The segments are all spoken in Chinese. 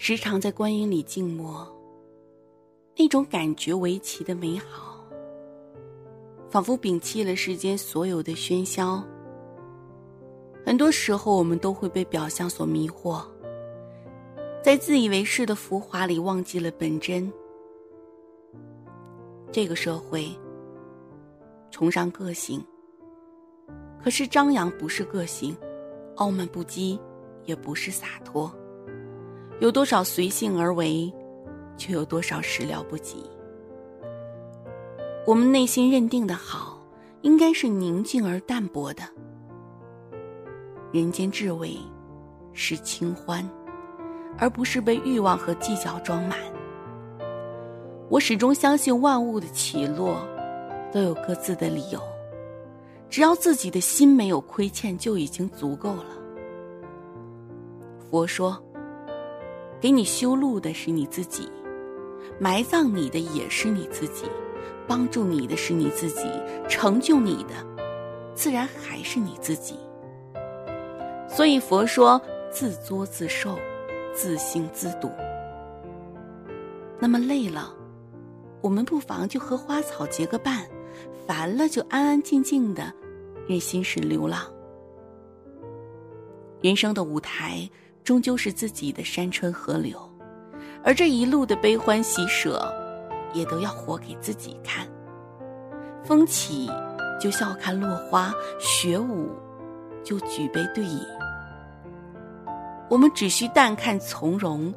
时常在观音里静默，那种感觉为奇的美好，仿佛摒弃了世间所有的喧嚣。很多时候，我们都会被表象所迷惑，在自以为是的浮华里忘记了本真。这个社会崇尚个性，可是张扬不是个性，傲慢不羁也不是洒脱。有多少随性而为，就有多少始料不及。我们内心认定的好，应该是宁静而淡泊的。人间至味，是清欢，而不是被欲望和计较装满。我始终相信，万物的起落都有各自的理由，只要自己的心没有亏欠，就已经足够了。佛说。给你修路的是你自己，埋葬你的也是你自己，帮助你的是你自己，成就你的，自然还是你自己。所以佛说自作自受，自行自度。那么累了，我们不妨就和花草结个伴；烦了，就安安静静的，任心事流浪。人生的舞台。终究是自己的山川河流，而这一路的悲欢喜舍，也都要活给自己看。风起就笑看落花，雪舞就举杯对饮。我们只需淡看从容，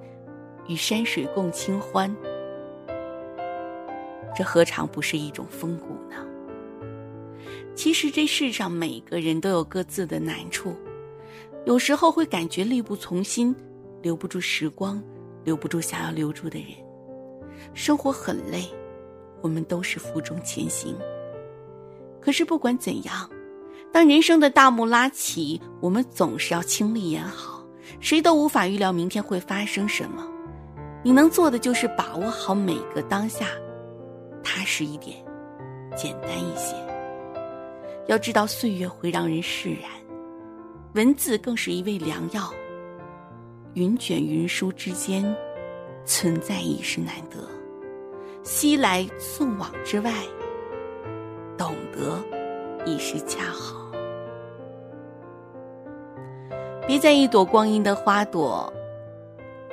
与山水共清欢，这何尝不是一种风骨呢？其实这世上每个人都有各自的难处。有时候会感觉力不从心，留不住时光，留不住想要留住的人。生活很累，我们都是负重前行。可是不管怎样，当人生的大幕拉起，我们总是要倾力演好。谁都无法预料明天会发生什么，你能做的就是把握好每个当下，踏实一点，简单一些。要知道，岁月会让人释然。文字更是一味良药。云卷云舒之间，存在已是难得；西来送往之外，懂得已是恰好。别在一朵光阴的花朵，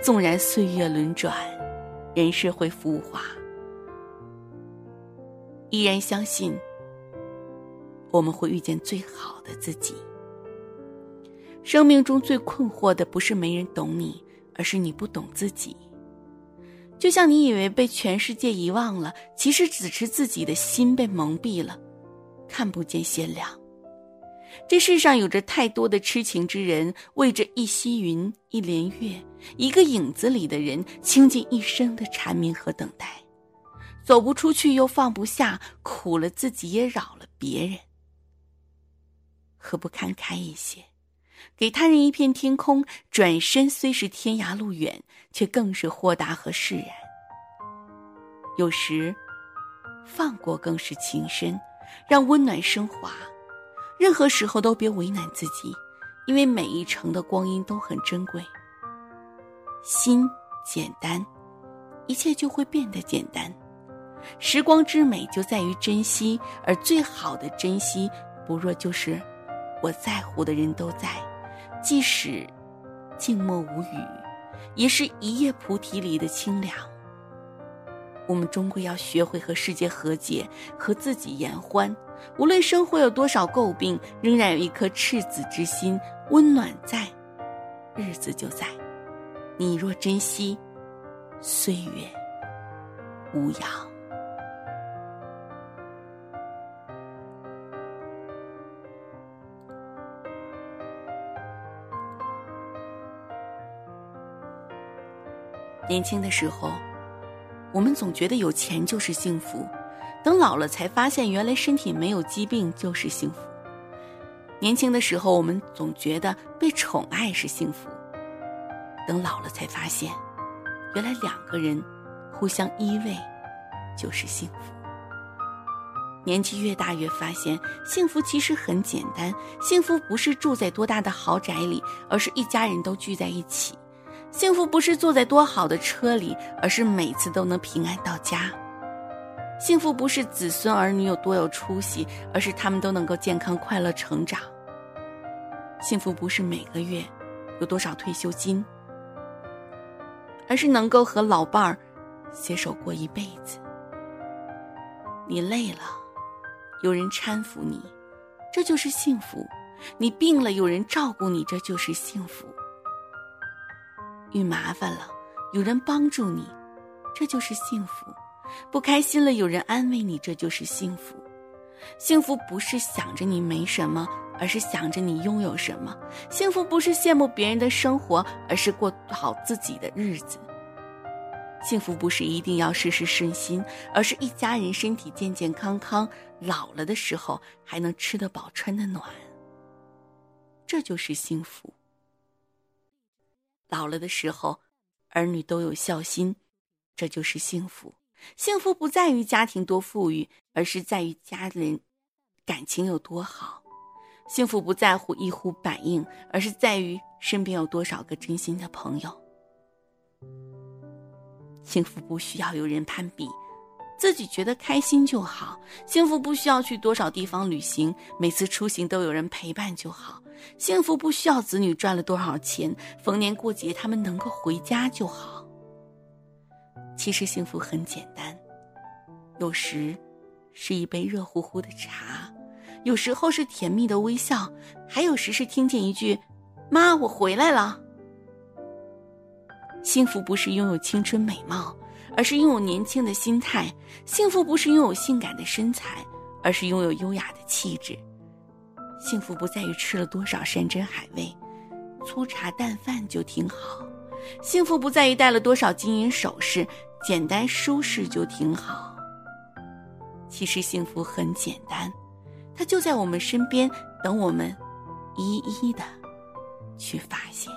纵然岁月轮转，人世会浮华，依然相信我们会遇见最好的自己。生命中最困惑的不是没人懂你，而是你不懂自己。就像你以为被全世界遗忘了，其实只是自己的心被蒙蔽了，看不见鲜亮。这世上有着太多的痴情之人，为着一溪云、一帘月、一个影子里的人，倾尽一生的缠绵和等待，走不出去又放不下，苦了自己也扰了别人。何不看开一些？给他人一片天空，转身虽是天涯路远，却更是豁达和释然。有时，放过更是情深，让温暖升华。任何时候都别为难自己，因为每一程的光阴都很珍贵。心简单，一切就会变得简单。时光之美就在于珍惜，而最好的珍惜，不若就是我在乎的人都在。即使静默无语，也是一叶菩提里的清凉。我们终归要学会和世界和解，和自己言欢。无论生活有多少诟病，仍然有一颗赤子之心，温暖在，日子就在。你若珍惜，岁月无恙。年轻的时候，我们总觉得有钱就是幸福，等老了才发现，原来身体没有疾病就是幸福。年轻的时候，我们总觉得被宠爱是幸福，等老了才发现，原来两个人互相依偎就是幸福。年纪越大，越发现幸福其实很简单，幸福不是住在多大的豪宅里，而是一家人都聚在一起。幸福不是坐在多好的车里，而是每次都能平安到家。幸福不是子孙儿女有多有出息，而是他们都能够健康快乐成长。幸福不是每个月有多少退休金，而是能够和老伴儿携手过一辈子。你累了，有人搀扶你，这就是幸福；你病了，有人照顾你，这就是幸福；遇麻烦了，有人帮助你，这就是幸福。不开心了，有人安慰你，这就是幸福。幸福不是想着你没什么，而是想着你拥有什么。幸福不是羡慕别人的生活，而是过好自己的日子。幸福不是一定要事事顺心，而是一家人身体健健康康，老了的时候还能吃得饱、穿得暖。这就是幸福。老了的时候，儿女都有孝心，这就是幸福。幸福不在于家庭多富裕，而是在于家人感情有多好。幸福不在乎一呼百应，而是在于身边有多少个真心的朋友。幸福不需要有人攀比，自己觉得开心就好。幸福不需要去多少地方旅行，每次出行都有人陪伴就好。幸福不需要子女赚了多少钱，逢年过节他们能够回家就好。其实幸福很简单，有时是一杯热乎乎的茶，有时候是甜蜜的微笑，还有时是听见一句“妈，我回来了”。幸福不是拥有青春美貌，而是拥有年轻的心态；幸福不是拥有性感的身材，而是拥有优雅的气质。幸福不在于吃了多少山珍海味，粗茶淡饭就挺好；幸福不在于戴了多少金银首饰。简单舒适就挺好。其实幸福很简单，它就在我们身边，等我们一一的去发现。